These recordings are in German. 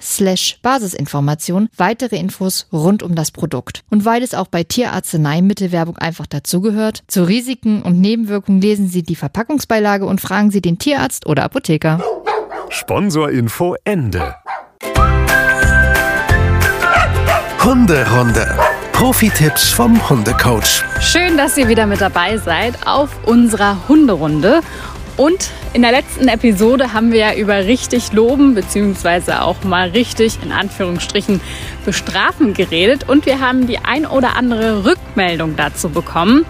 slash Basisinformation weitere Infos rund um das Produkt. Und weil es auch bei Tierarzneimittelwerbung einfach dazugehört, zu Risiken und Nebenwirkungen lesen Sie die Verpackungsbeilage und fragen Sie den Tierarzt oder Apotheker. Sponsorinfo Ende. Hunderunde. Profi-Tipps vom Hundecoach. Schön, dass ihr wieder mit dabei seid auf unserer Hunderunde. Und in der letzten Episode haben wir ja über richtig loben beziehungsweise auch mal richtig in Anführungsstrichen bestrafen geredet und wir haben die ein oder andere Rückmeldung dazu bekommen.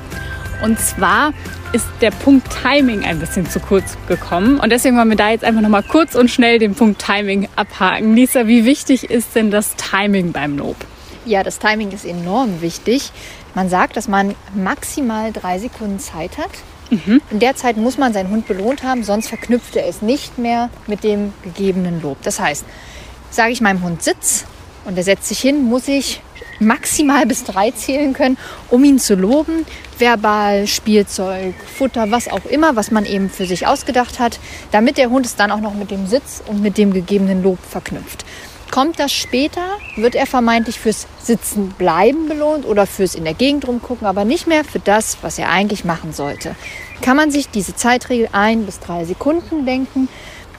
Und zwar ist der Punkt Timing ein bisschen zu kurz gekommen und deswegen wollen wir da jetzt einfach noch mal kurz und schnell den Punkt Timing abhaken. Lisa, wie wichtig ist denn das Timing beim Lob? Ja, das Timing ist enorm wichtig. Man sagt, dass man maximal drei Sekunden Zeit hat. In der Zeit muss man seinen Hund belohnt haben, sonst verknüpft er es nicht mehr mit dem gegebenen Lob. Das heißt, sage ich meinem Hund Sitz und er setzt sich hin, muss ich maximal bis drei zählen können, um ihn zu loben. Verbal, Spielzeug, Futter, was auch immer, was man eben für sich ausgedacht hat, damit der Hund es dann auch noch mit dem Sitz und mit dem gegebenen Lob verknüpft. Kommt das später, wird er vermeintlich fürs Sitzen bleiben belohnt oder fürs in der Gegend rumgucken, aber nicht mehr für das, was er eigentlich machen sollte. Kann man sich diese Zeitregel ein bis drei Sekunden denken,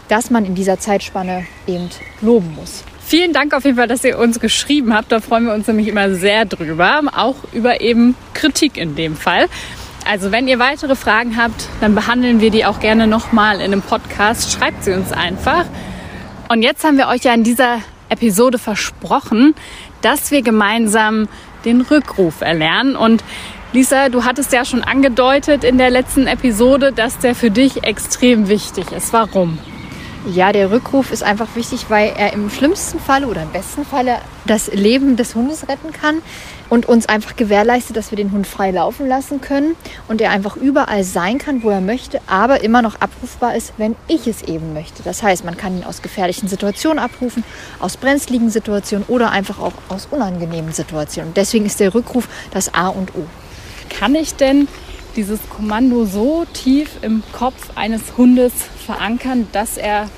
dass man in dieser Zeitspanne eben loben muss. Vielen Dank auf jeden Fall, dass ihr uns geschrieben habt. Da freuen wir uns nämlich immer sehr drüber. Auch über eben Kritik in dem Fall. Also wenn ihr weitere Fragen habt, dann behandeln wir die auch gerne nochmal in einem Podcast. Schreibt sie uns einfach. Und jetzt haben wir euch ja in dieser Episode versprochen, dass wir gemeinsam den Rückruf erlernen. Und Lisa, du hattest ja schon angedeutet in der letzten Episode, dass der für dich extrem wichtig ist. Warum? Ja, der Rückruf ist einfach wichtig, weil er im schlimmsten Falle oder im besten Falle das Leben des Hundes retten kann und uns einfach gewährleistet, dass wir den Hund frei laufen lassen können und er einfach überall sein kann, wo er möchte, aber immer noch abrufbar ist, wenn ich es eben möchte. Das heißt, man kann ihn aus gefährlichen Situationen abrufen, aus brenzligen Situationen oder einfach auch aus unangenehmen Situationen. Und deswegen ist der Rückruf das A und O. Kann ich denn dieses Kommando so tief im Kopf eines Hundes verankern, dass er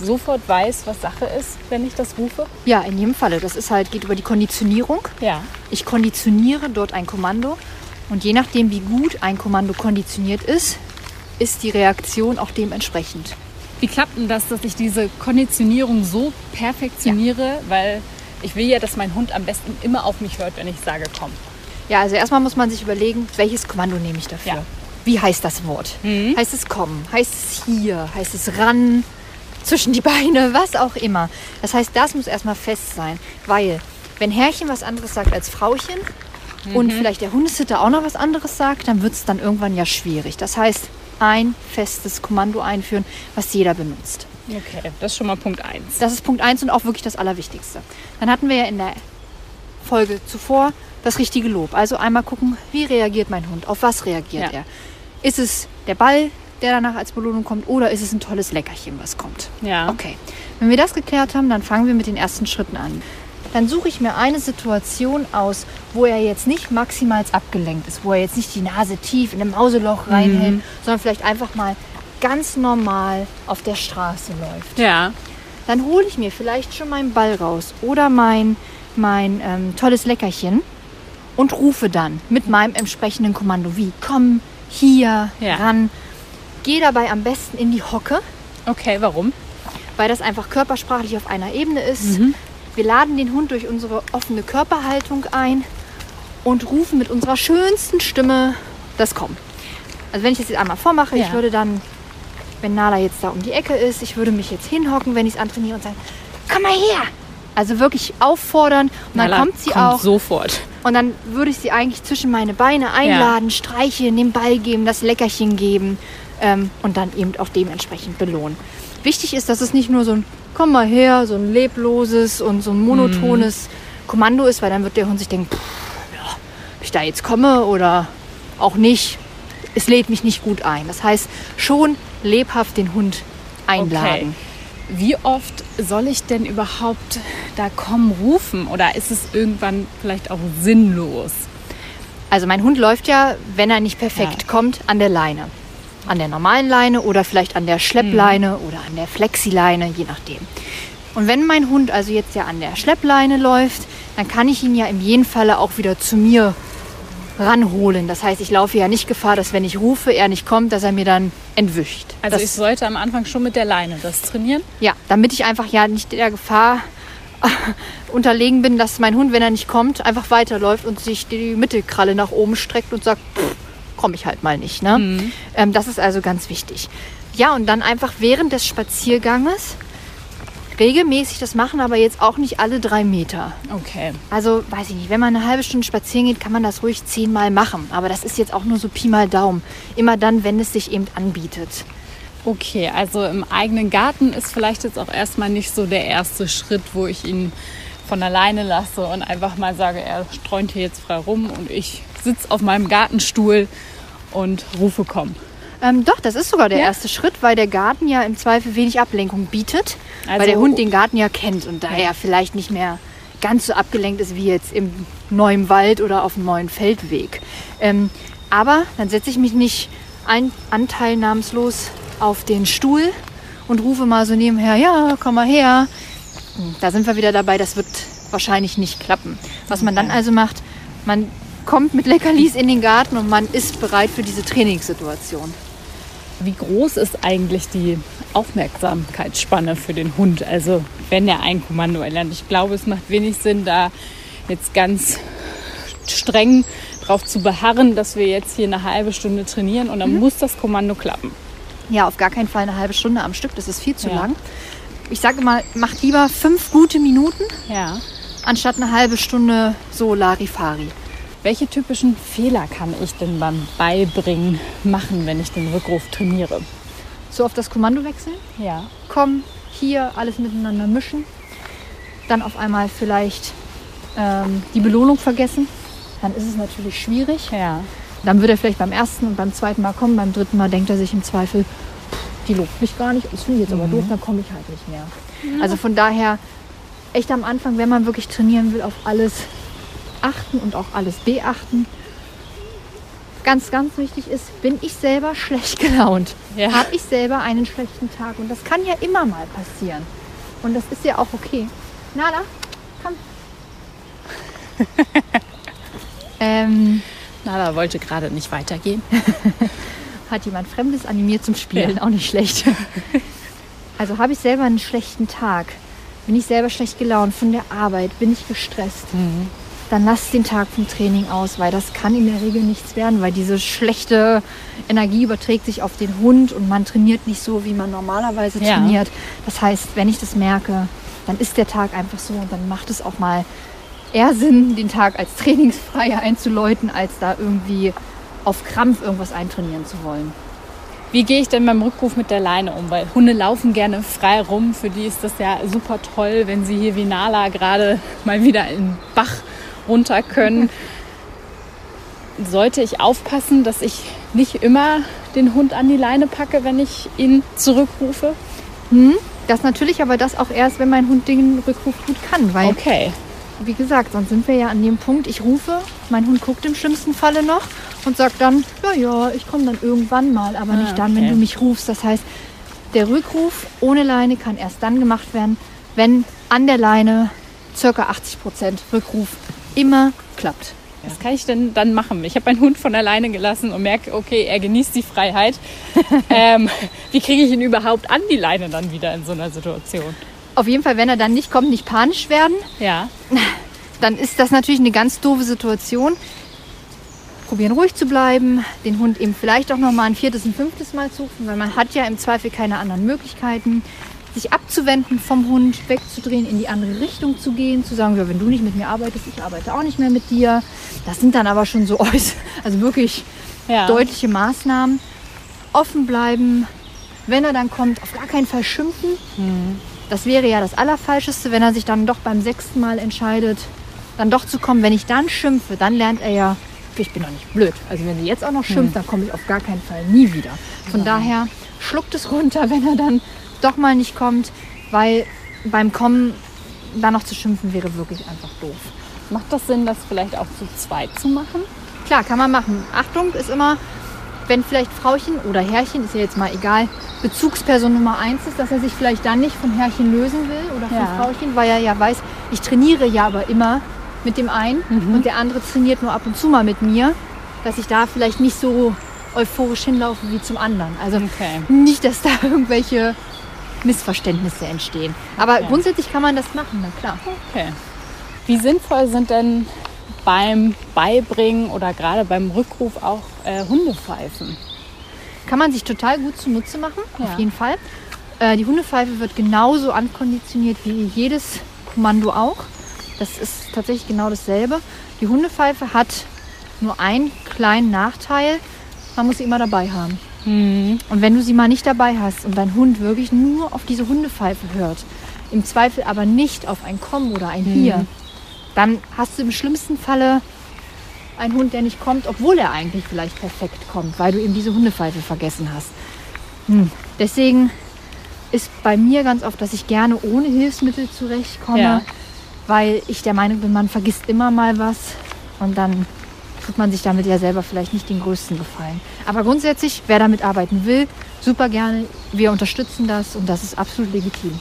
sofort weiß, was Sache ist, wenn ich das rufe? Ja, in jedem Falle. Das ist halt, geht über die Konditionierung. Ja. Ich konditioniere dort ein Kommando und je nachdem, wie gut ein Kommando konditioniert ist, ist die Reaktion auch dementsprechend. Wie klappt denn das, dass ich diese Konditionierung so perfektioniere? Weil ich will ja, dass mein Hund am besten immer auf mich hört, wenn ich sage, komm. Ja, also erstmal muss man sich überlegen, welches Kommando nehme ich dafür? Ja. Wie heißt das Wort? Mhm. Heißt es kommen? Heißt es hier? Heißt es ran? Zwischen die Beine? Was auch immer. Das heißt, das muss erstmal fest sein. Weil, wenn Herrchen was anderes sagt als Frauchen und vielleicht der Hundesitter auch noch was anderes sagt, dann wird es dann irgendwann ja schwierig. Das heißt, ein festes Kommando einführen, was jeder benutzt. Okay, das ist schon mal Punkt 1. Das ist Punkt 1 und auch wirklich das Allerwichtigste. Dann hatten wir ja in der Folge zuvor das richtige Lob. Also einmal gucken, wie reagiert mein Hund, auf was reagiert Ja. er. Ist es der Ball, der danach als Belohnung kommt, oder ist es ein tolles Leckerchen, was kommt? Ja. Okay, wenn wir das geklärt haben, dann fangen wir mit den ersten Schritten an. Dann suche ich mir eine Situation aus, wo er jetzt nicht maximal abgelenkt ist, wo er jetzt nicht die Nase tief in ein Mauseloch reinhält, sondern vielleicht einfach mal ganz normal auf der Straße läuft Ja. dann hole ich mir vielleicht schon meinen Ball raus oder mein, mein ähm, tolles Leckerchen und rufe dann mit meinem entsprechenden Kommando wie komm hier Ja. ran. Gehe dabei am besten in die Hocke, Okay, warum? weil das einfach körpersprachlich auf einer Ebene ist. Wir laden den Hund durch unsere offene Körperhaltung ein und rufen mit unserer schönsten Stimme das Kommen. Also wenn ich das jetzt einmal vormache, Ja. ich würde dann, wenn Nala jetzt da um die Ecke ist, ich würde mich jetzt hinhocken, wenn ich es antrainiere und sagen, komm mal her. Also wirklich auffordern und dann Nala kommt sie kommt auch. sofort. Und dann würde ich sie eigentlich zwischen meine Beine einladen, streicheln, den Ball geben, das Leckerchen geben ähm, und dann eben auch dementsprechend belohnen. Wichtig ist, dass es nicht nur so ein Komm mal her, so ein lebloses und so ein monotones Kommando ist, weil dann wird der Hund sich denken, "Pff, ja, ob ich da jetzt komme oder auch nicht. Es lädt mich nicht gut ein. Das heißt, schon lebhaft den Hund einladen. Wie oft soll ich denn überhaupt da kommen rufen? Oder ist es irgendwann vielleicht auch sinnlos? Also mein Hund läuft ja, wenn er nicht perfekt Ja. kommt, an der Leine. An der normalen Leine oder vielleicht an der Schleppleine oder an der Flexileine, je nachdem. Und wenn mein Hund also jetzt ja an der Schleppleine läuft, dann kann ich ihn ja in jedem Falle auch wieder zu mir ranholen. Das heißt, ich laufe ja nicht Gefahr, dass wenn ich rufe, er nicht kommt, dass er mir dann entwischt. Also das, ich sollte am Anfang schon mit der Leine das trainieren. ja, damit ich einfach ja nicht der Gefahr unterlegen bin, dass mein Hund, wenn er nicht kommt, einfach weiterläuft und sich die Mittelkralle nach oben streckt und sagt, komme ich halt mal nicht. Ne? Ähm, das ist also ganz wichtig. Ja, und dann einfach während des Spazierganges regelmäßig das machen, aber jetzt auch nicht alle drei Meter. Okay. Also weiß ich nicht, wenn man eine halbe Stunde spazieren geht, kann man das ruhig zehnmal machen. Aber das ist jetzt auch nur so Pi mal Daumen. Immer dann, wenn es sich eben anbietet. Okay, also im eigenen Garten ist vielleicht jetzt auch erstmal nicht so der erste Schritt, wo ich ihn von alleine lasse und einfach mal sage, er streunt hier jetzt frei rum und ich sitze auf meinem Gartenstuhl und rufe komm. Ähm, doch, das ist sogar der Ja? erste Schritt, weil der Garten ja im Zweifel wenig Ablenkung bietet, weil Also- der Hund den Garten ja kennt und daher vielleicht nicht mehr ganz so abgelenkt ist wie jetzt im neuen Wald oder auf dem neuen Feldweg. Ähm, aber dann setze ich mich nicht ein, anteilnahmslos auf den Stuhl und rufe mal so nebenher, ja, komm mal her. Da sind wir wieder dabei, das wird wahrscheinlich nicht klappen. Was man dann also macht, man kommt mit Leckerlis in den Garten und man ist bereit für diese Trainingssituation. Wie groß ist eigentlich die Aufmerksamkeitsspanne für den Hund? Also wenn er ein Kommando erlernt. Ich glaube, es macht wenig Sinn, da jetzt ganz streng darauf zu beharren, dass wir jetzt hier eine halbe Stunde trainieren und dann muss das Kommando klappen. Ja, auf gar keinen Fall eine halbe Stunde am Stück, das ist viel zu Ja. lang. Ich sage mal, macht lieber fünf gute Minuten, Ja. anstatt eine halbe Stunde so Larifari. Welche typischen Fehler kann ich denn beim Beibringen machen, wenn ich den Rückruf trainiere? So auf das Kommando wechseln, Ja. komm, hier alles miteinander mischen. Dann auf einmal vielleicht ähm, die Belohnung vergessen. Dann ist es natürlich schwierig. Ja. Dann wird er vielleicht beim ersten und beim zweiten Mal kommen, beim dritten Mal denkt er sich im Zweifel, die lobt mich gar nicht, das finde ich jetzt aber doof, dann komme ich halt nicht mehr. Also von daher, echt am Anfang, wenn man wirklich trainieren will, auf alles achten und auch alles beachten. Ganz, ganz wichtig ist, bin ich selber schlecht gelaunt? Ja. Habe ich selber einen schlechten Tag? Und das kann ja immer mal passieren. Und das ist ja auch okay. Nala, komm. ähm, Nala wollte gerade nicht weitergehen. hat jemand Fremdes animiert zum Spielen, Ja. auch nicht schlecht. Also habe ich selber einen schlechten Tag, bin ich selber schlecht gelaunt von der Arbeit, bin ich gestresst, dann lass den Tag vom Training aus, weil das kann in der Regel nichts werden, weil diese schlechte Energie überträgt sich auf den Hund und man trainiert nicht so, wie man normalerweise Ja. trainiert. Das heißt, wenn ich das merke, dann ist der Tag einfach so und dann macht es auch mal eher Sinn, den Tag als trainingsfrei einzuläuten, als da irgendwie auf Krampf irgendwas eintrainieren zu wollen. Wie gehe ich denn beim Rückruf mit der Leine um? Weil Hunde laufen gerne frei rum. Für die ist das ja super toll, wenn sie hier wie Nala gerade mal wieder in den Bach runter können. Sollte ich aufpassen, dass ich nicht immer den Hund an die Leine packe, wenn ich ihn zurückrufe? Das natürlich, aber das auch erst, wenn mein Hund den Rückruf gut kann. Weil, Okay. wie gesagt, sonst sind wir ja an dem Punkt, ich rufe, mein Hund guckt im schlimmsten Falle noch und sagt dann, ja, ja, ich komme dann irgendwann mal, aber nicht dann, wenn Ah, okay. du mich rufst. Das heißt, der Rückruf ohne Leine kann erst dann gemacht werden, wenn an der Leine circa 80 Prozent Rückruf immer klappt. Was kann ich denn dann machen? Ich habe meinen Hund von alleine gelassen und merke, okay, er genießt die Freiheit. ähm, wie kriege ich ihn überhaupt an die Leine dann wieder in so einer Situation? Auf jeden Fall, wenn er dann nicht kommt, nicht panisch werden. Ja. Dann ist das natürlich eine ganz doofe Situation. Probieren ruhig zu bleiben, den Hund eben vielleicht auch noch mal ein viertes, ein fünftes Mal zu rufen, weil man hat ja im Zweifel keine anderen Möglichkeiten sich abzuwenden vom Hund, wegzudrehen, in die andere Richtung zu gehen, zu sagen, ja, wenn du nicht mit mir arbeitest, ich arbeite auch nicht mehr mit dir. Das sind dann aber schon so also wirklich Ja. deutliche Maßnahmen. Offen bleiben, wenn er dann kommt, auf gar keinen Fall schimpfen. Das wäre ja das Allerfalscheste, wenn er sich dann doch beim sechsten Mal entscheidet, dann doch zu kommen. Wenn ich dann schimpfe, dann lernt er ja, ich bin doch nicht blöd. Also wenn sie jetzt auch noch schimpft, dann komme ich auf gar keinen Fall nie wieder. Von daher schluckt es runter, wenn er dann doch mal nicht kommt, weil beim Kommen dann noch zu schimpfen wäre wirklich einfach doof. Macht das Sinn, das vielleicht auch zu zweit zu machen? Klar, kann man machen. Achtung ist immer, wenn vielleicht Frauchen oder Herrchen, ist ja jetzt mal egal, Bezugsperson Nummer eins ist, dass er sich vielleicht dann nicht von Herrchen lösen will oder von Ja. Frauchen, weil er ja weiß, ich trainiere ja aber immer mit dem einen und der andere trainiert nur ab und zu mal mit mir, dass ich da vielleicht nicht so euphorisch hinlaufe wie zum anderen. Also Okay. nicht, dass da irgendwelche Missverständnisse entstehen. Aber Okay. grundsätzlich kann man das machen, na klar. Okay. Wie sinnvoll sind denn beim Beibringen oder gerade beim Rückruf auch äh, Hundepfeifen? Kann man sich total gut zunutze machen, Ja. auf jeden Fall. Äh, die Hundepfeife wird genauso ankonditioniert wie jedes Kommando auch. Das ist tatsächlich genau dasselbe. Die Hundepfeife hat nur einen kleinen Nachteil. Man muss sie immer dabei haben. Und wenn du sie mal nicht dabei hast und dein Hund wirklich nur auf diese Hundepfeife hört, im Zweifel aber nicht auf ein Komm oder ein Hier, dann hast du im schlimmsten Falle einen Hund, der nicht kommt, obwohl er eigentlich vielleicht perfekt kommt, weil du eben diese Hundepfeife vergessen hast. Hm. Deswegen ist bei mir ganz oft, dass ich gerne ohne Hilfsmittel zurechtkomme, Ja. Weil ich der Meinung bin, man vergisst immer mal was und dann tut man sich damit ja selber vielleicht nicht den größten Gefallen. Aber grundsätzlich, wer damit arbeiten will, super gerne. Wir unterstützen das und das ist absolut legitim.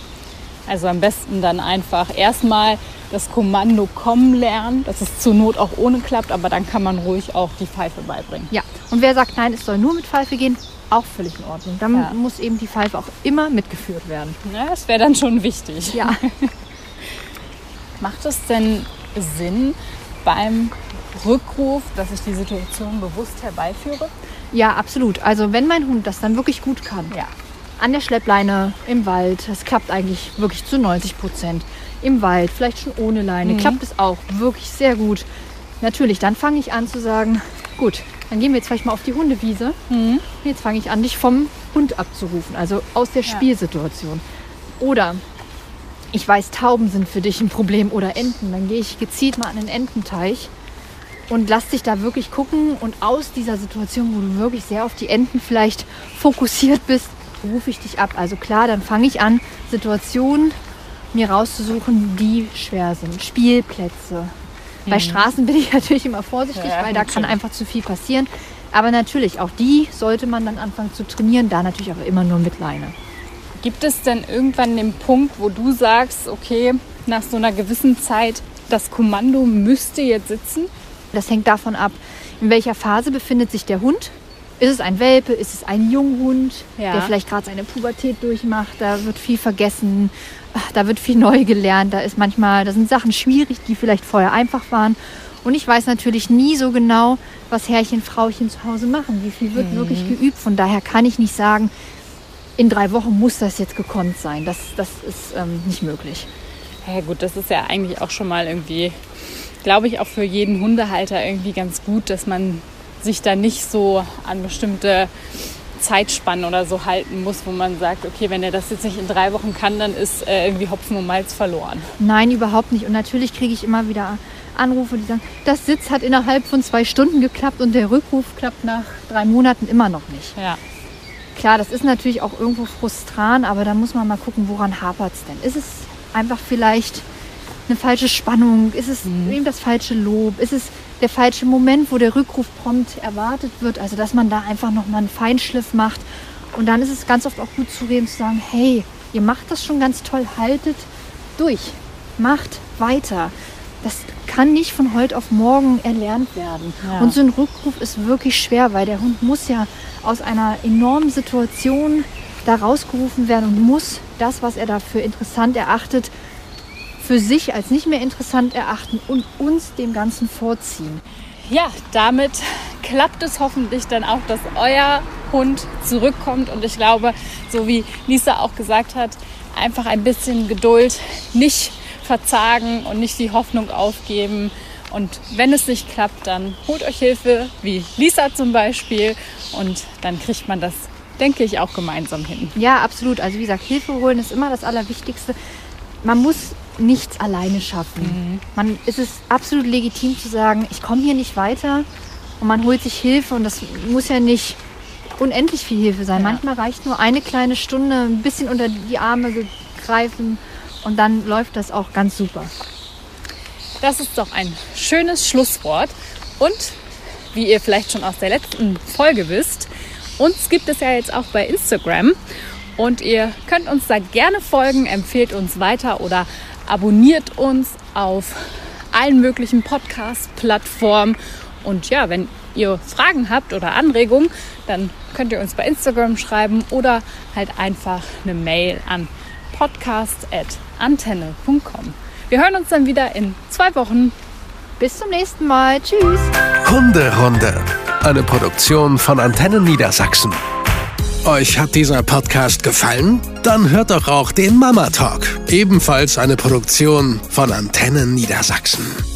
Also am besten dann einfach erstmal das Kommando kommen lernen, dass es zur Not auch ohne klappt, aber dann kann man ruhig auch die Pfeife beibringen. Ja, und wer sagt, nein, es soll nur mit Pfeife gehen, auch völlig in Ordnung. Dann Ja. muss eben die Pfeife auch immer mitgeführt werden. Ja, das wäre dann schon wichtig. Ja. Macht es denn Sinn beim Rückruf, dass ich die Situation bewusst herbeiführe? Ja, absolut. Also wenn mein Hund das dann wirklich gut kann, Ja. an der Schleppleine, im Wald, das klappt eigentlich wirklich zu 90 Prozent. Im Wald, vielleicht schon ohne Leine, klappt es auch wirklich sehr gut. Natürlich, dann fange ich an zu sagen, gut, dann gehen wir jetzt vielleicht mal auf die Hundewiese. Und Jetzt fange ich an, dich vom Hund abzurufen, also aus der Spielsituation. Oder ich weiß, Tauben sind für dich ein Problem oder Enten. Dann gehe ich gezielt mal an den Ententeich und lass dich da wirklich gucken und aus dieser Situation, wo du wirklich sehr auf die Enten vielleicht fokussiert bist, rufe ich dich ab. Also klar, dann fange ich an, Situationen mir rauszusuchen, die schwer sind. Spielplätze. Bei Straßen bin ich natürlich immer vorsichtig, Ja, weil da kann einfach zu viel passieren. Aber natürlich, auch die sollte man dann anfangen zu trainieren, da natürlich aber immer nur mit Leine. Gibt es denn irgendwann den Punkt, wo du sagst, okay, nach so einer gewissen Zeit, das Kommando müsste jetzt sitzen? Das hängt davon ab, in welcher Phase befindet sich der Hund. Ist es ein Welpe? Ist es ein Junghund, Ja. der vielleicht gerade seine Pubertät durchmacht? Da wird viel vergessen, da wird viel neu gelernt. Da ist manchmal, da sind Sachen schwierig, die vielleicht vorher einfach waren. Und ich weiß natürlich nie so genau, was Herrchen, Frauchen zu Hause machen. Wie viel wird wirklich geübt? Von daher kann ich nicht sagen, in drei Wochen muss das jetzt gekonnt sein. Das, das ist ähm, nicht möglich. Ja gut, das ist ja eigentlich auch schon mal irgendwie, glaube ich, auch für jeden Hundehalter irgendwie ganz gut, dass man sich da nicht so an bestimmte Zeitspannen oder so halten muss, wo man sagt, okay, wenn er das jetzt nicht in drei Wochen kann, dann ist äh, irgendwie Hopfen und Malz verloren. Nein, überhaupt nicht. Und natürlich kriege ich immer wieder Anrufe, die sagen, das Sitz hat innerhalb von zwei Stunden geklappt und der Rückruf klappt nach drei Monaten immer noch nicht. Ja. Klar, das ist natürlich auch irgendwo frustrant, aber da muss man mal gucken, woran hapert es denn? Ist es einfach vielleicht eine falsche Spannung? Ist es eben das falsche Lob? Ist es der falsche Moment, wo der Rückruf prompt erwartet wird? Also, dass man da einfach nochmal einen Feinschliff macht. Und dann ist es ganz oft auch gut zu reden, zu sagen, hey, ihr macht das schon ganz toll, haltet durch, macht weiter. Das kann nicht von heute auf morgen erlernt werden. Ja. Und so ein Rückruf ist wirklich schwer, weil der Hund muss ja aus einer enormen Situation da rausgerufen werden und muss das, was er dafür interessant erachtet, für sich als nicht mehr interessant erachten und uns dem Ganzen vorziehen. Ja, damit klappt es hoffentlich dann auch, dass euer Hund zurückkommt. Und ich glaube, so wie Lisa auch gesagt hat, einfach ein bisschen Geduld, nicht verzagen und nicht die Hoffnung aufgeben. Und wenn es nicht klappt, dann holt euch Hilfe, wie Lisa zum Beispiel. Und dann kriegt man das, denke ich, auch gemeinsam hin. Ja, absolut. Also wie gesagt, Hilfe holen ist immer das Allerwichtigste. Man muss nichts alleine schaffen. Man, es ist absolut legitim zu sagen, ich komme hier nicht weiter und man holt sich Hilfe und das muss ja nicht unendlich viel Hilfe sein. Ja. Manchmal reicht nur eine kleine Stunde, ein bisschen unter die Arme greifen und dann läuft das auch ganz super. Das ist doch ein schönes Schlusswort. Und wie ihr vielleicht schon aus der letzten Folge wisst, uns gibt es ja jetzt auch bei Instagram. Und ihr könnt uns da gerne folgen, empfehlt uns weiter oder abonniert uns auf allen möglichen Podcast-Plattformen. Und ja, wenn ihr Fragen habt oder Anregungen, dann könnt ihr uns bei Instagram schreiben oder halt einfach eine Mail an podcast.antenne.com. Wir hören uns dann wieder in zwei Wochen. Bis zum nächsten Mal. Tschüss. Hunderunde. Eine Produktion von Antennen Niedersachsen. Euch hat dieser Podcast gefallen? Dann hört doch auch den Mama Talk. Ebenfalls eine Produktion von Antennen Niedersachsen.